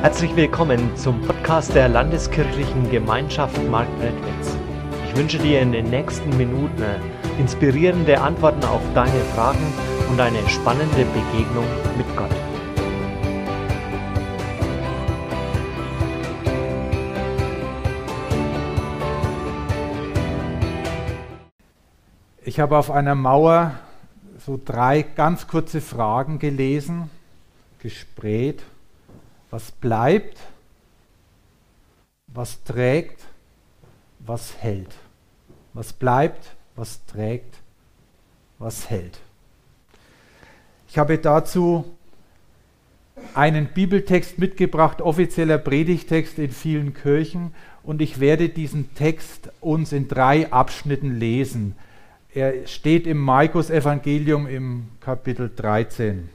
Herzlich willkommen zum Podcast der Landeskirchlichen Gemeinschaft Marktredwitz. Ich wünsche dir in den nächsten Minuten inspirierende Antworten auf deine Fragen und eine spannende Begegnung mit Gott. Ich habe auf einer Mauer so drei ganz kurze Fragen gelesen, gespräht. Was bleibt, was trägt, was hält. Was bleibt, was trägt, was hält. Ich habe dazu einen Bibeltext mitgebracht, offizieller Predigtext in vielen Kirchen, und ich werde diesen Text uns in drei Abschnitten lesen. Er steht im Markus Evangelium im Kapitel 13.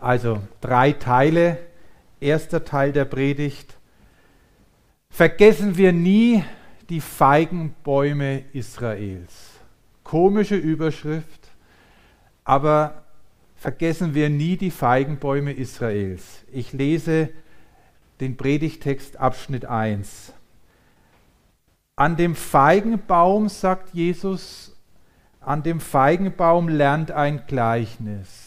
Also drei Teile. Erster Teil der Predigt. Vergessen wir nie die Feigenbäume Israels. Komische Überschrift, aber vergessen wir nie die Feigenbäume Israels. Ich lese den Predigtext Abschnitt 1. An dem Feigenbaum, sagt Jesus, an dem Feigenbaum lernt ein Gleichnis.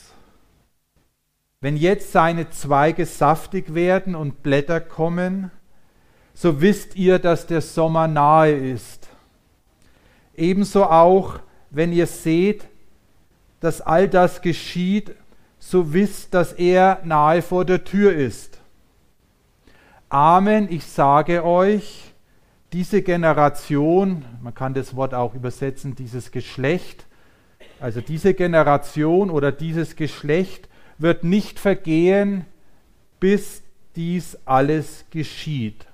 Wenn jetzt seine Zweige saftig werden und Blätter kommen, so wisst ihr, dass der Sommer nahe ist. Ebenso auch, wenn ihr seht, dass all das geschieht, so wisst, dass er nahe vor der Tür ist. Amen, ich sage euch, diese Generation, man kann das Wort auch übersetzen, dieses Geschlecht, also diese Generation oder dieses Geschlecht wird nicht vergehen, bis dies alles geschieht.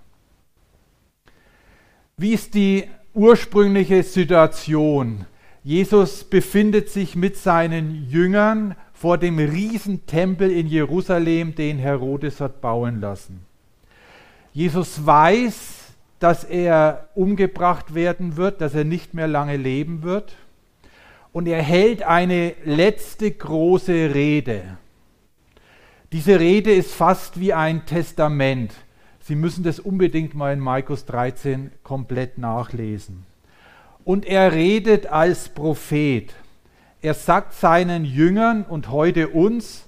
Wie ist die ursprüngliche Situation? Jesus befindet sich mit seinen Jüngern vor dem Riesentempel in Jerusalem, den Herodes hat bauen lassen. Jesus weiß, dass er umgebracht werden wird, dass er nicht mehr lange leben wird. Und er hält eine letzte große Rede. Diese Rede ist fast wie ein Testament. Sie müssen das unbedingt mal in Markus 13 komplett nachlesen. Und er redet als Prophet. Er sagt seinen Jüngern und heute uns,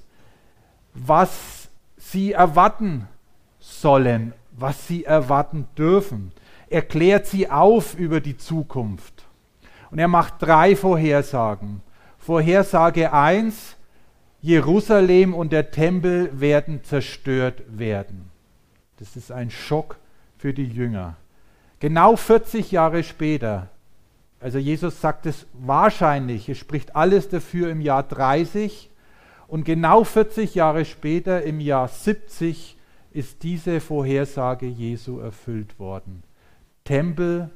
was sie erwarten sollen was sie erwarten dürfen. Er klärt sie auf über die Zukunft. Und er macht drei Vorhersagen. Vorhersage 1, Jerusalem und der Tempel werden zerstört werden. Das ist ein Schock für die Jünger. Genau 40 Jahre später, also Jesus sagt es wahrscheinlich, es spricht alles dafür im Jahr 30 und genau 40 Jahre später im Jahr 70 ist diese Vorhersage Jesu erfüllt worden. Tempel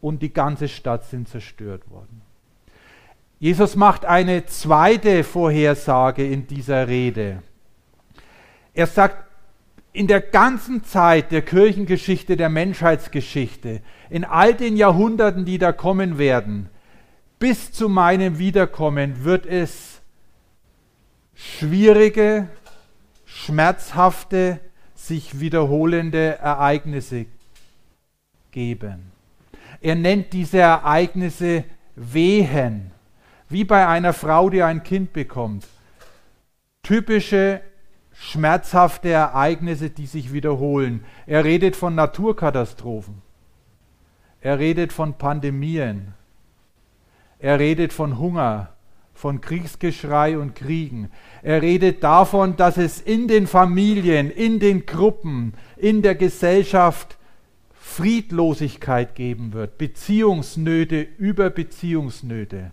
und die ganze Stadt sind zerstört worden. Jesus macht eine zweite Vorhersage in dieser Rede. Er sagt, in der ganzen Zeit der Kirchengeschichte, der Menschheitsgeschichte, in all den Jahrhunderten, die da kommen werden, bis zu meinem Wiederkommen wird es schwierige, schmerzhafte, sich wiederholende Ereignisse geben. Er nennt diese Ereignisse Wehen, wie bei einer Frau, die ein Kind bekommt. Typische schmerzhafte Ereignisse, die sich wiederholen. Er redet von Naturkatastrophen. Er redet von Pandemien. Er redet von Hunger von Kriegsgeschrei und Kriegen. Er redet davon, dass es in den Familien, in den Gruppen, in der Gesellschaft Friedlosigkeit geben wird, Beziehungsnöte über Beziehungsnöte,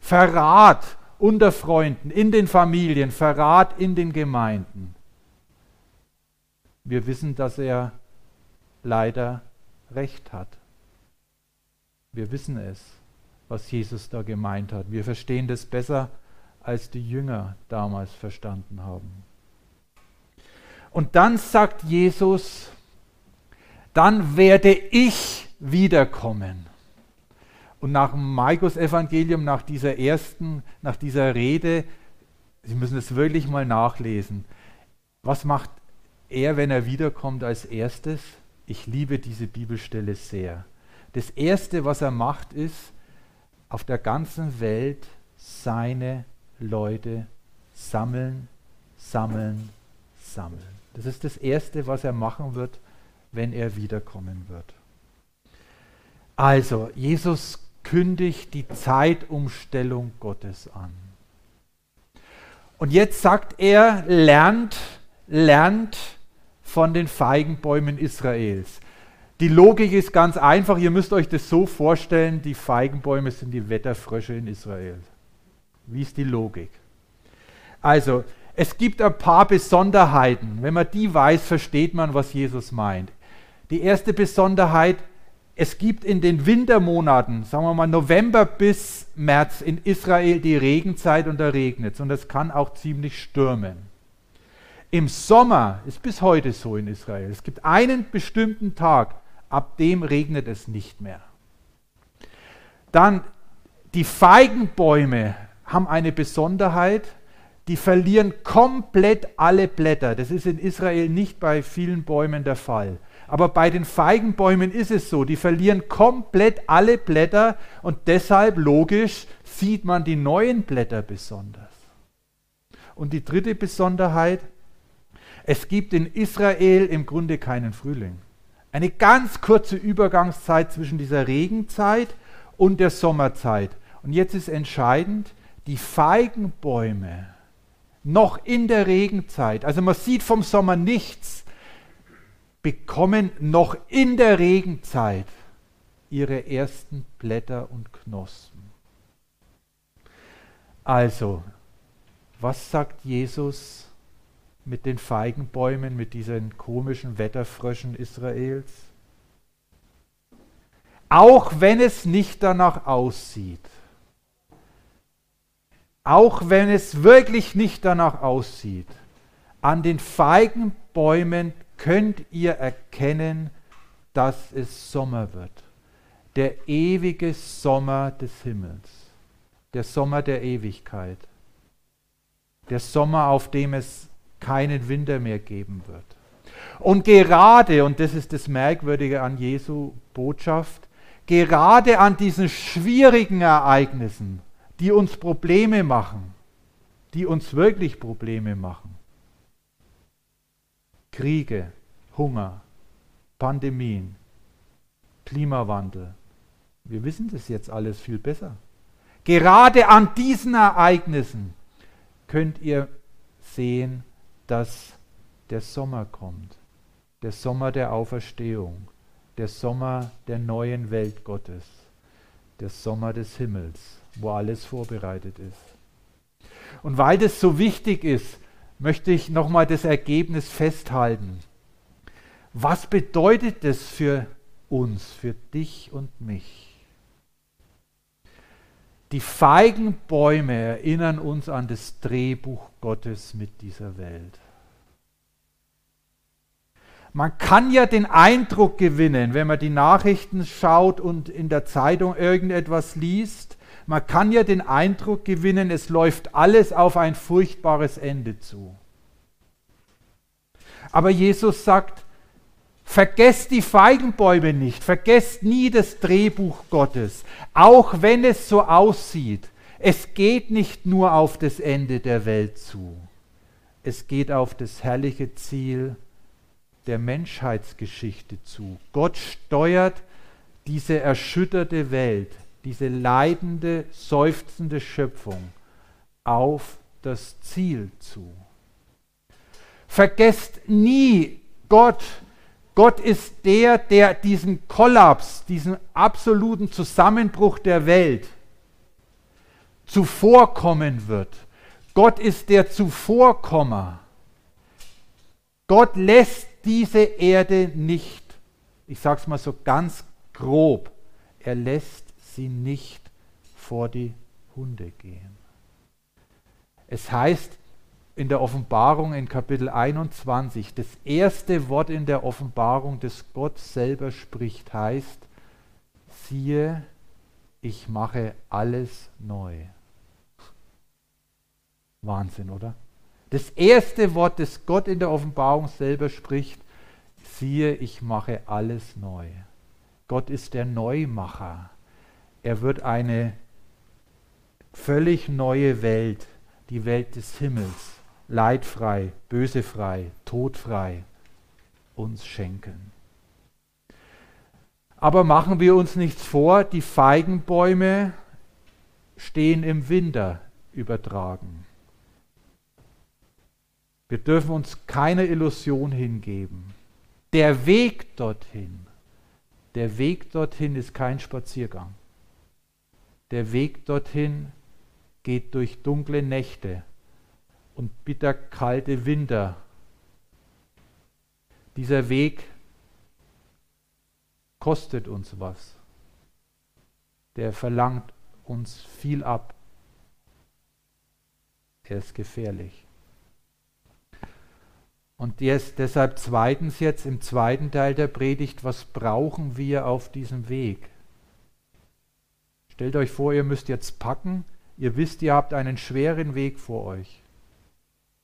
Verrat unter Freunden, in den Familien, Verrat in den Gemeinden. Wir wissen, dass er leider recht hat. Wir wissen es was Jesus da gemeint hat. Wir verstehen das besser, als die Jünger damals verstanden haben. Und dann sagt Jesus, dann werde ich wiederkommen. Und nach dem Markus-Evangelium, nach dieser ersten, nach dieser Rede, Sie müssen es wirklich mal nachlesen. Was macht er, wenn er wiederkommt, als erstes? Ich liebe diese Bibelstelle sehr. Das Erste, was er macht, ist, auf der ganzen Welt seine Leute sammeln, sammeln, sammeln. Das ist das Erste, was er machen wird, wenn er wiederkommen wird. Also, Jesus kündigt die Zeitumstellung Gottes an. Und jetzt sagt er, lernt, lernt von den Feigenbäumen Israels. Die Logik ist ganz einfach, ihr müsst euch das so vorstellen, die Feigenbäume sind die Wetterfrösche in Israel. Wie ist die Logik? Also, es gibt ein paar Besonderheiten. Wenn man die weiß, versteht man, was Jesus meint. Die erste Besonderheit, es gibt in den Wintermonaten, sagen wir mal November bis März in Israel die Regenzeit und da regnet es und es kann auch ziemlich stürmen. Im Sommer ist bis heute so in Israel. Es gibt einen bestimmten Tag, ab dem regnet es nicht mehr. Dann die Feigenbäume haben eine Besonderheit, die verlieren komplett alle Blätter. Das ist in Israel nicht bei vielen Bäumen der Fall. Aber bei den Feigenbäumen ist es so, die verlieren komplett alle Blätter und deshalb logisch sieht man die neuen Blätter besonders. Und die dritte Besonderheit, es gibt in Israel im Grunde keinen Frühling. Eine ganz kurze Übergangszeit zwischen dieser Regenzeit und der Sommerzeit. Und jetzt ist entscheidend, die Feigenbäume noch in der Regenzeit, also man sieht vom Sommer nichts, bekommen noch in der Regenzeit ihre ersten Blätter und Knospen. Also, was sagt Jesus mit den Feigenbäumen, mit diesen komischen Wetterfröschen Israels? Auch wenn es nicht danach aussieht, auch wenn es wirklich nicht danach aussieht, an den Feigenbäumen könnt ihr erkennen, dass es Sommer wird. Der ewige Sommer des Himmels. Der Sommer der Ewigkeit. Der Sommer, auf dem es keinen Winter mehr geben wird. Und gerade, und das ist das Merkwürdige an Jesu Botschaft, gerade an diesen schwierigen Ereignissen, die uns Probleme machen, die uns wirklich Probleme machen. Kriege, Hunger, Pandemien, Klimawandel. Wir wissen das jetzt alles viel besser. Gerade an diesen Ereignissen könnt ihr sehen, dass der Sommer kommt. Der Sommer der Auferstehung. Der Sommer der neuen Welt Gottes. Der Sommer des Himmels wo alles vorbereitet ist. Und weil das so wichtig ist, möchte ich nochmal das Ergebnis festhalten. Was bedeutet das für uns, für dich und mich? Die Feigenbäume erinnern uns an das Drehbuch Gottes mit dieser Welt. Man kann ja den Eindruck gewinnen, wenn man die Nachrichten schaut und in der Zeitung irgendetwas liest, man kann ja den Eindruck gewinnen, es läuft alles auf ein furchtbares Ende zu. Aber Jesus sagt, vergesst die Feigenbäume nicht, vergesst nie das Drehbuch Gottes, auch wenn es so aussieht. Es geht nicht nur auf das Ende der Welt zu, es geht auf das herrliche Ziel der Menschheitsgeschichte zu. Gott steuert diese erschütterte Welt diese leidende, seufzende Schöpfung auf das Ziel zu. Vergesst nie Gott. Gott ist der, der diesen Kollaps, diesen absoluten Zusammenbruch der Welt zuvorkommen wird. Gott ist der Zuvorkommer. Gott lässt diese Erde nicht, ich sage es mal so ganz grob, er lässt sie nicht vor die Hunde gehen. Es heißt in der Offenbarung in Kapitel 21, das erste Wort in der Offenbarung, das Gott selber spricht, heißt, siehe, ich mache alles neu. Wahnsinn, oder? Das erste Wort, das Gott in der Offenbarung selber spricht, siehe, ich mache alles neu. Gott ist der Neumacher. Er wird eine völlig neue Welt, die Welt des Himmels, leidfrei, bösefrei, todfrei, uns schenken. Aber machen wir uns nichts vor, die Feigenbäume stehen im Winter übertragen. Wir dürfen uns keine Illusion hingeben. Der Weg dorthin, der Weg dorthin ist kein Spaziergang. Der Weg dorthin geht durch dunkle Nächte und bitterkalte Winter. Dieser Weg kostet uns was. Der verlangt uns viel ab. Er ist gefährlich. Und jetzt, deshalb zweitens jetzt im zweiten Teil der Predigt, was brauchen wir auf diesem Weg? Stellt euch vor, ihr müsst jetzt packen, ihr wisst, ihr habt einen schweren Weg vor euch.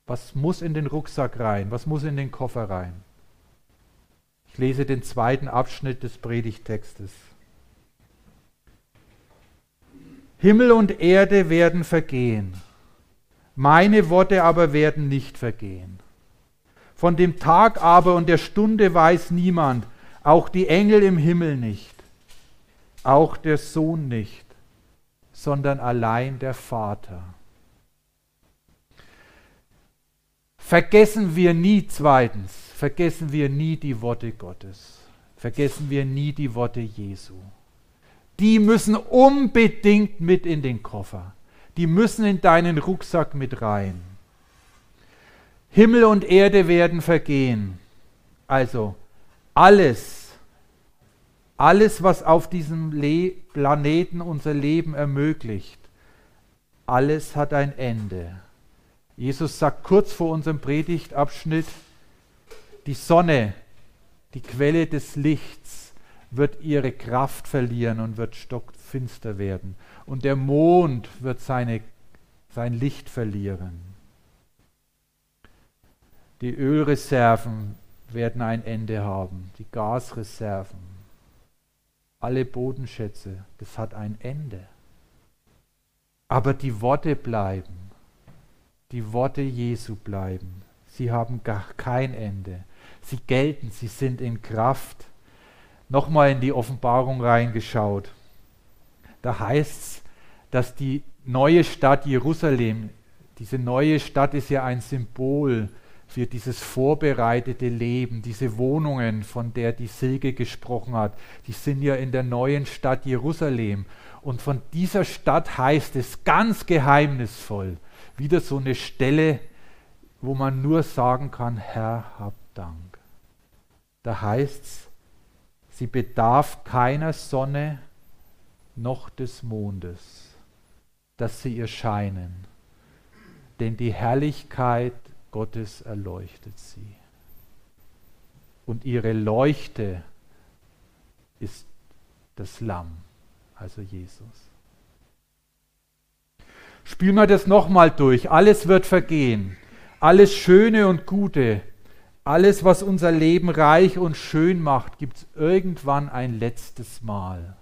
Was muss in den Rucksack rein? Was muss in den Koffer rein? Ich lese den zweiten Abschnitt des Predigtextes. Himmel und Erde werden vergehen, meine Worte aber werden nicht vergehen. Von dem Tag aber und der Stunde weiß niemand, auch die Engel im Himmel nicht, auch der Sohn nicht, sondern allein der Vater. Vergessen wir nie zweitens, vergessen wir nie die Worte Gottes, vergessen wir nie die Worte Jesu. Die müssen unbedingt mit in den Koffer, die müssen in deinen Rucksack mit rein. Himmel und Erde werden vergehen. Also alles, alles, was auf diesem Le Planeten unser Leben ermöglicht, alles hat ein Ende. Jesus sagt kurz vor unserem Predigtabschnitt, die Sonne, die Quelle des Lichts, wird ihre Kraft verlieren und wird stockfinster werden. Und der Mond wird seine, sein Licht verlieren. Die Ölreserven werden ein Ende haben, die Gasreserven, alle Bodenschätze, das hat ein Ende. Aber die Worte bleiben, die Worte Jesu bleiben, sie haben gar kein Ende. Sie gelten, sie sind in Kraft. Nochmal in die Offenbarung reingeschaut. Da heißt es, dass die neue Stadt Jerusalem, diese neue Stadt ist ja ein Symbol für dieses vorbereitete Leben, diese Wohnungen, von der die Silke gesprochen hat, die sind ja in der neuen Stadt Jerusalem. Und von dieser Stadt heißt es ganz geheimnisvoll, wieder so eine Stelle, wo man nur sagen kann, Herr, hab Dank. Da heißt es, sie bedarf keiner Sonne noch des Mondes, dass sie ihr scheinen, denn die Herrlichkeit Gottes erleuchtet sie. Und ihre Leuchte ist das Lamm, also Jesus. Spielen wir das nochmal durch. Alles wird vergehen. Alles Schöne und Gute, alles, was unser Leben reich und schön macht, gibt es irgendwann ein letztes Mal.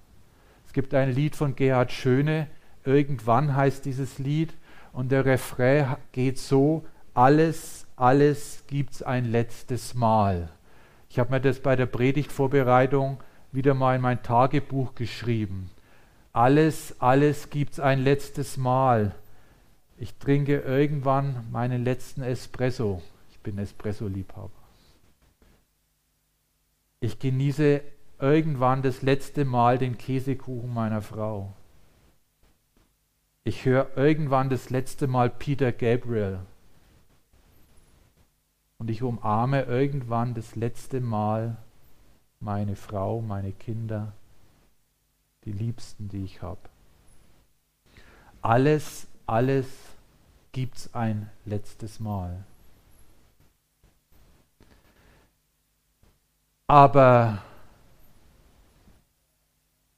Es gibt ein Lied von Gerhard Schöne, irgendwann heißt dieses Lied, und der Refrain geht so, alles, alles gibt es ein letztes Mal. Ich habe mir das bei der Predigtvorbereitung wieder mal in mein Tagebuch geschrieben. Alles, alles gibt es ein letztes Mal. Ich trinke irgendwann meinen letzten Espresso. Ich bin Espresso-Liebhaber. Ich genieße irgendwann das letzte Mal den Käsekuchen meiner Frau. Ich höre irgendwann das letzte Mal Peter Gabriel und ich umarme irgendwann das letzte Mal meine Frau, meine Kinder, die Liebsten, die ich habe. Alles, alles gibt es ein letztes Mal. Aber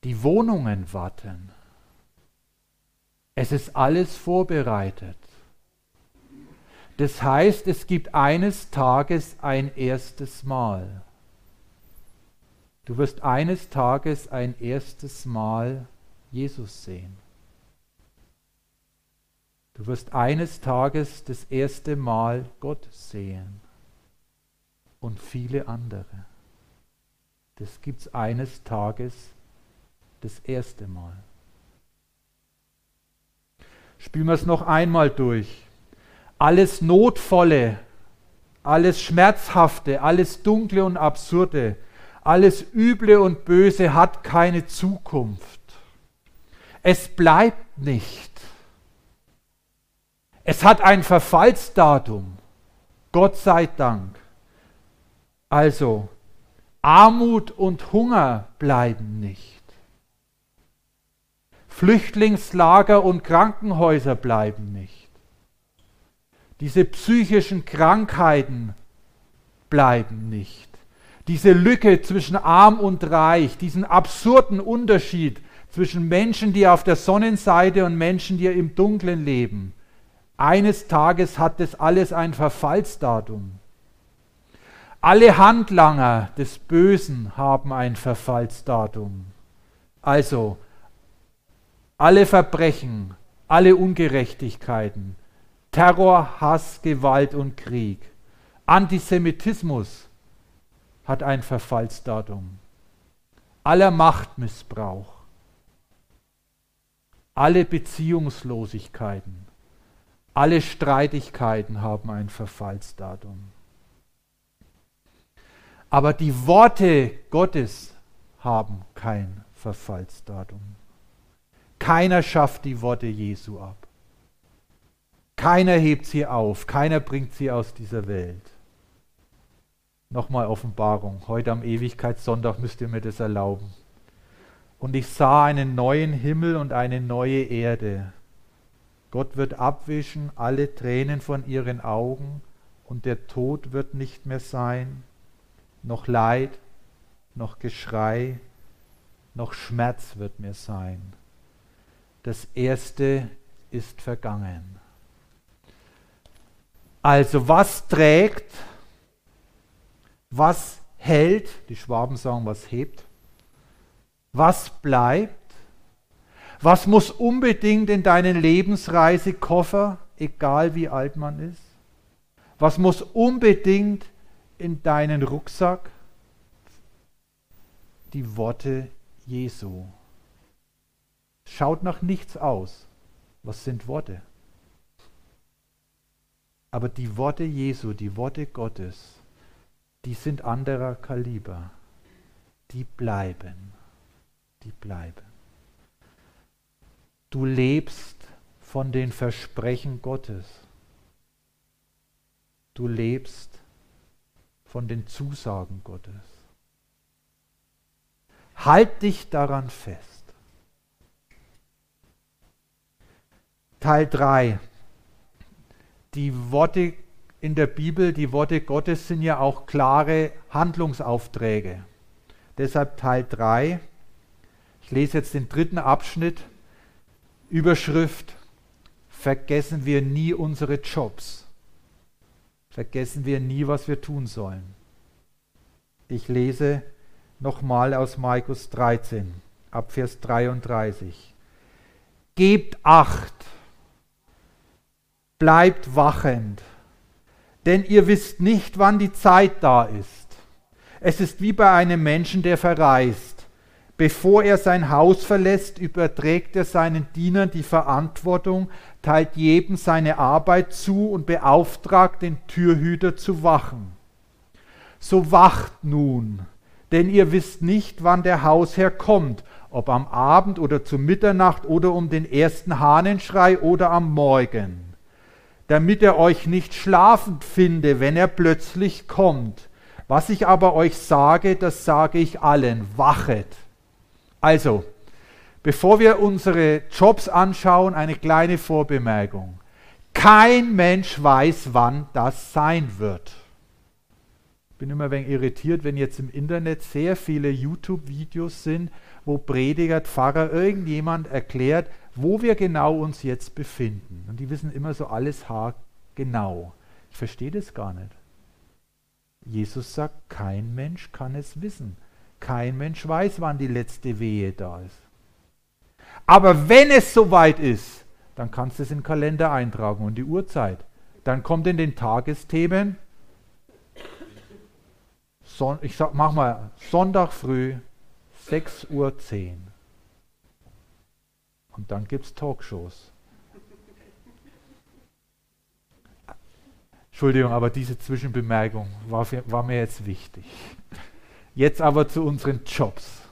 die Wohnungen warten. Es ist alles vorbereitet. Das heißt, es gibt eines Tages ein erstes Mal. Du wirst eines Tages ein erstes Mal Jesus sehen. Du wirst eines Tages das erste Mal Gott sehen und viele andere. Das gibt es eines Tages das erste Mal. Spielen wir es noch einmal durch. Alles Notvolle, alles Schmerzhafte, alles Dunkle und Absurde, alles Üble und Böse hat keine Zukunft. Es bleibt nicht. Es hat ein Verfallsdatum. Gott sei Dank. Also, Armut und Hunger bleiben nicht. Flüchtlingslager und Krankenhäuser bleiben nicht. Diese psychischen Krankheiten bleiben nicht. Diese Lücke zwischen arm und reich, diesen absurden Unterschied zwischen Menschen, die auf der Sonnenseite und Menschen, die im Dunklen leben. Eines Tages hat das alles ein Verfallsdatum. Alle Handlanger des Bösen haben ein Verfallsdatum. Also alle Verbrechen, alle Ungerechtigkeiten, Terror, Hass, Gewalt und Krieg, Antisemitismus hat ein Verfallsdatum. Aller Machtmissbrauch, alle Beziehungslosigkeiten, alle Streitigkeiten haben ein Verfallsdatum. Aber die Worte Gottes haben kein Verfallsdatum. Keiner schafft die Worte Jesu ab. Keiner hebt sie auf, keiner bringt sie aus dieser Welt. Nochmal Offenbarung. Heute am Ewigkeitssonntag müsst ihr mir das erlauben. Und ich sah einen neuen Himmel und eine neue Erde. Gott wird abwischen alle Tränen von ihren Augen und der Tod wird nicht mehr sein, noch Leid, noch Geschrei, noch Schmerz wird mehr sein. Das Erste ist vergangen. Also was trägt, was hält, die Schwaben sagen, was hebt, was bleibt, was muss unbedingt in deinen Lebensreisekoffer, egal wie alt man ist, was muss unbedingt in deinen Rucksack, die Worte Jesu. Schaut nach nichts aus. Was sind Worte? Aber die Worte Jesu, die Worte Gottes, die sind anderer Kaliber. Die bleiben. Die bleiben. Du lebst von den Versprechen Gottes. Du lebst von den Zusagen Gottes. Halt dich daran fest. Teil 3 die Worte in der Bibel, die Worte Gottes sind ja auch klare Handlungsaufträge. Deshalb Teil 3. Ich lese jetzt den dritten Abschnitt. Überschrift. Vergessen wir nie unsere Jobs. Vergessen wir nie, was wir tun sollen. Ich lese nochmal aus Markus 13, ab Vers 33. Gebt acht bleibt wachend, denn ihr wisst nicht, wann die Zeit da ist. Es ist wie bei einem Menschen, der verreist. Bevor er sein Haus verlässt, überträgt er seinen Dienern die Verantwortung, teilt jedem seine Arbeit zu und beauftragt den Türhüter zu wachen. So wacht nun, denn ihr wisst nicht, wann der Hausherr kommt, ob am Abend oder zu Mitternacht oder um den ersten Hahnenschrei oder am Morgen damit er euch nicht schlafend finde, wenn er plötzlich kommt. Was ich aber euch sage, das sage ich allen, wachet. Also, bevor wir unsere Jobs anschauen, eine kleine Vorbemerkung. Kein Mensch weiß, wann das sein wird. Ich bin immer ein wenig irritiert, wenn jetzt im Internet sehr viele YouTube-Videos sind, wo Prediger, Pfarrer, irgendjemand erklärt, wo wir genau uns jetzt befinden. Und die wissen immer so alles haargenau. Ich verstehe das gar nicht. Jesus sagt, kein Mensch kann es wissen. Kein Mensch weiß, wann die letzte Wehe da ist. Aber wenn es soweit ist, dann kannst du es in den Kalender eintragen und die Uhrzeit. Dann kommt in den Tagesthemen, ich sag, mach mal, Sonntag früh, 6.10 Uhr. Und dann gibt es Talkshows. Entschuldigung, aber diese Zwischenbemerkung war, für, war mir jetzt wichtig. Jetzt aber zu unseren Jobs.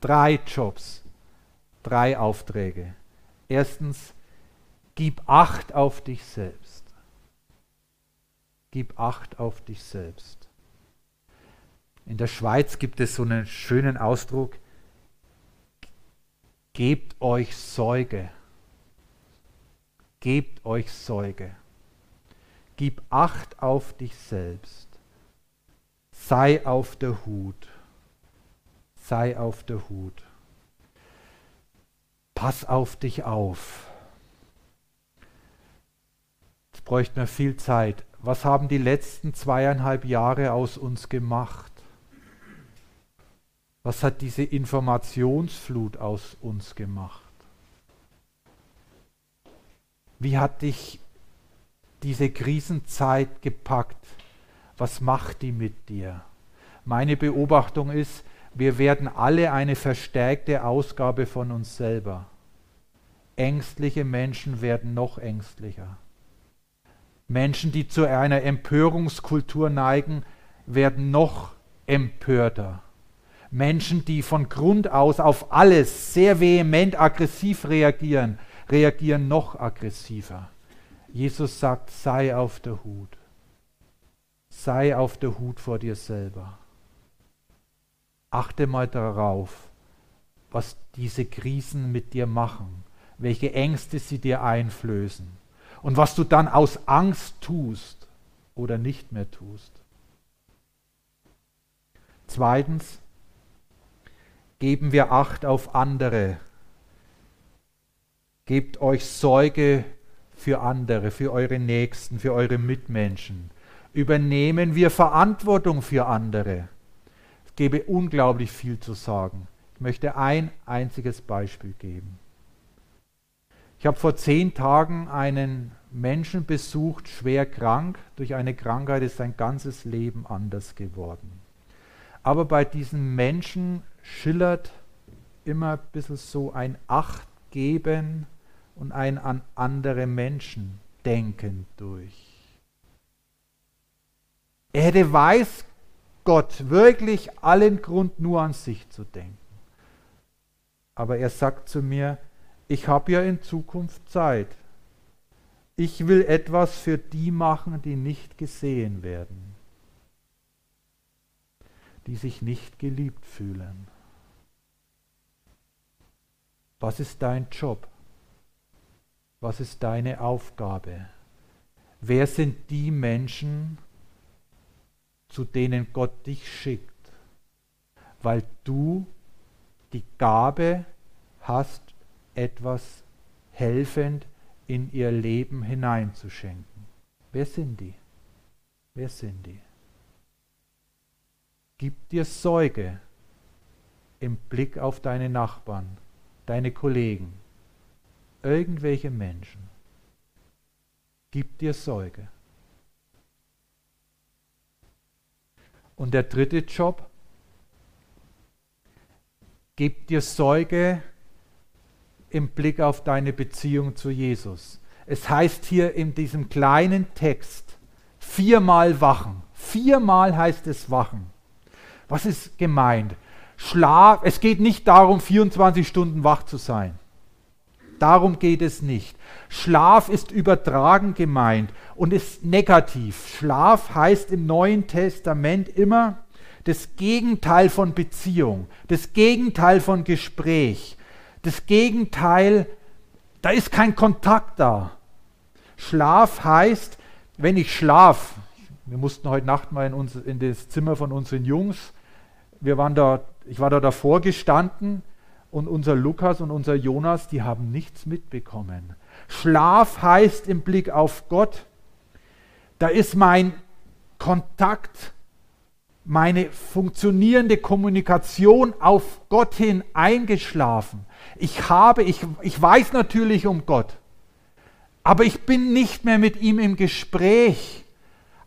Drei Jobs, drei Aufträge. Erstens, gib Acht auf dich selbst. Gib Acht auf dich selbst. In der Schweiz gibt es so einen schönen Ausdruck, gebt euch Säuge. Gebt euch Säuge. Gib Acht auf dich selbst. Sei auf der Hut. Sei auf der Hut. Pass auf dich auf. Jetzt bräuchte man viel Zeit. Was haben die letzten zweieinhalb Jahre aus uns gemacht? Was hat diese Informationsflut aus uns gemacht? Wie hat dich diese Krisenzeit gepackt? Was macht die mit dir? Meine Beobachtung ist, wir werden alle eine verstärkte Ausgabe von uns selber. Ängstliche Menschen werden noch ängstlicher. Menschen, die zu einer Empörungskultur neigen, werden noch empörter. Menschen, die von Grund aus auf alles sehr vehement aggressiv reagieren, reagieren noch aggressiver. Jesus sagt, sei auf der Hut. Sei auf der Hut vor dir selber. Achte mal darauf, was diese Krisen mit dir machen, welche Ängste sie dir einflößen und was du dann aus Angst tust oder nicht mehr tust. Zweitens, geben wir Acht auf andere. Gebt euch Sorge für andere, für eure Nächsten, für eure Mitmenschen. Übernehmen wir Verantwortung für andere. Es gäbe unglaublich viel zu sagen. Ich möchte ein einziges Beispiel geben. Ich habe vor zehn Tagen einen Menschen besucht, schwer krank. Durch eine Krankheit ist sein ganzes Leben anders geworden. Aber bei diesem Menschen schillert immer ein bisschen so ein Achtgeben und ein an andere Menschen denken durch. Er hätte, weiß Gott, wirklich allen Grund nur an sich zu denken. Aber er sagt zu mir, ich habe ja in Zukunft Zeit. Ich will etwas für die machen, die nicht gesehen werden, die sich nicht geliebt fühlen. Was ist dein Job? Was ist deine Aufgabe? Wer sind die Menschen, zu denen Gott dich schickt? Weil du die Gabe hast, etwas helfend in ihr Leben hineinzuschenken. Wer sind die? Wer sind die? Gib dir Sorge im Blick auf deine Nachbarn deine Kollegen, irgendwelche Menschen. Gib dir Sorge. Und der dritte Job, gib dir Sorge im Blick auf deine Beziehung zu Jesus. Es heißt hier in diesem kleinen Text viermal wachen. Viermal heißt es wachen. Was ist gemeint? Schlaf, es geht nicht darum, 24 Stunden wach zu sein. Darum geht es nicht. Schlaf ist übertragen gemeint und ist negativ. Schlaf heißt im Neuen Testament immer das Gegenteil von Beziehung, das Gegenteil von Gespräch, das Gegenteil, da ist kein Kontakt da. Schlaf heißt, wenn ich schlaf, wir mussten heute Nacht mal in, uns, in das Zimmer von unseren Jungs, wir waren da ich war da davor gestanden und unser Lukas und unser Jonas, die haben nichts mitbekommen. Schlaf heißt im Blick auf Gott, Da ist mein Kontakt, meine funktionierende Kommunikation auf Gott hin eingeschlafen. Ich habe, ich, ich weiß natürlich um Gott, aber ich bin nicht mehr mit ihm im Gespräch.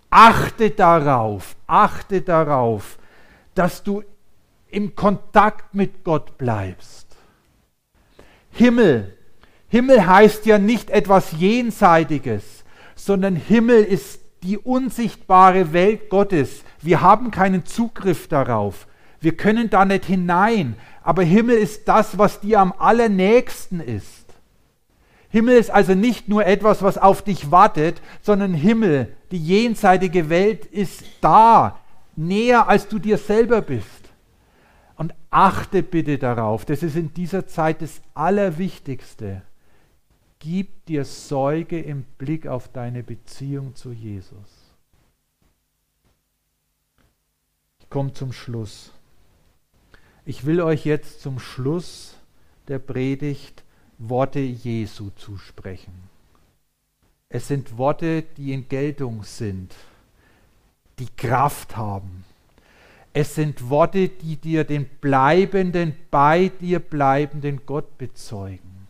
Achte darauf, achte darauf, dass du im Kontakt mit Gott bleibst. Himmel. Himmel heißt ja nicht etwas Jenseitiges, sondern Himmel ist die unsichtbare Welt Gottes. Wir haben keinen Zugriff darauf. Wir können da nicht hinein. Aber Himmel ist das, was dir am allernächsten ist. Himmel ist also nicht nur etwas, was auf dich wartet, sondern Himmel, die jenseitige Welt ist da, näher als du dir selber bist. Und achte bitte darauf, das ist in dieser Zeit das Allerwichtigste. Gib dir Sorge im Blick auf deine Beziehung zu Jesus. Ich komme zum Schluss. Ich will euch jetzt zum Schluss der Predigt Worte Jesu zusprechen. Es sind Worte, die in Geltung sind, die Kraft haben es sind Worte, die dir den bleibenden, bei dir bleibenden Gott bezeugen,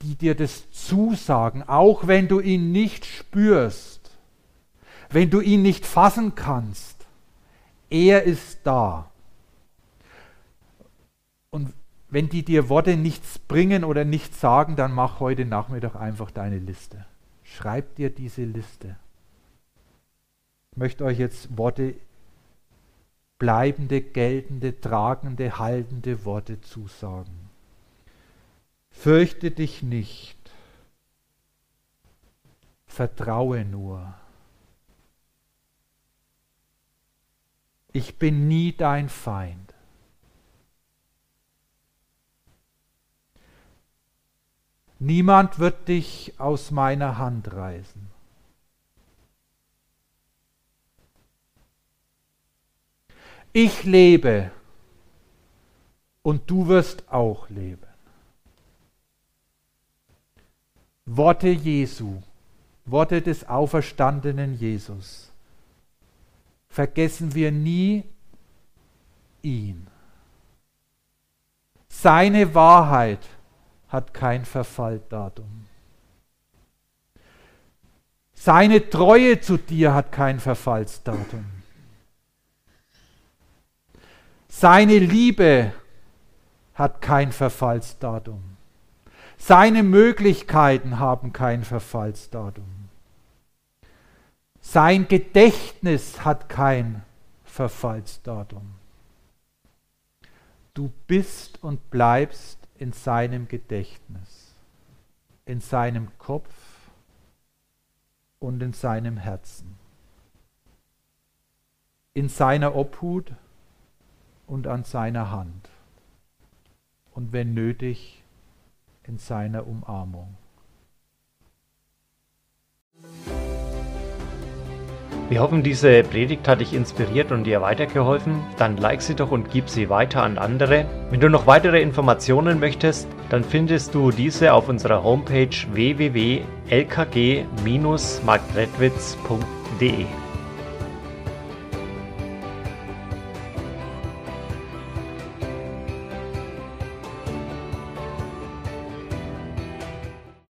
die dir das zusagen, auch wenn du ihn nicht spürst, wenn du ihn nicht fassen kannst. Er ist da. Und wenn die dir Worte nichts bringen oder nichts sagen, dann mach heute Nachmittag einfach deine Liste. Schreib dir diese Liste. Möchte euch jetzt Worte bleibende, geltende, tragende, haltende Worte zusagen. Fürchte dich nicht, vertraue nur. Ich bin nie dein Feind. Niemand wird dich aus meiner Hand reißen. Ich lebe und du wirst auch leben. Worte Jesu, Worte des auferstandenen Jesus. Vergessen wir nie ihn. Seine Wahrheit hat kein Verfalldatum. Seine Treue zu dir hat kein Verfallsdatum. Seine Liebe hat kein Verfallsdatum. Seine Möglichkeiten haben kein Verfallsdatum. Sein Gedächtnis hat kein Verfallsdatum. Du bist und bleibst in seinem Gedächtnis, in seinem Kopf und in seinem Herzen, in seiner Obhut und an seiner Hand und wenn nötig in seiner Umarmung. Wir hoffen, diese Predigt hat dich inspiriert und dir weitergeholfen. Dann like sie doch und gib sie weiter an andere. Wenn du noch weitere Informationen möchtest, dann findest du diese auf unserer Homepage www.lkg-marktredwitz.de.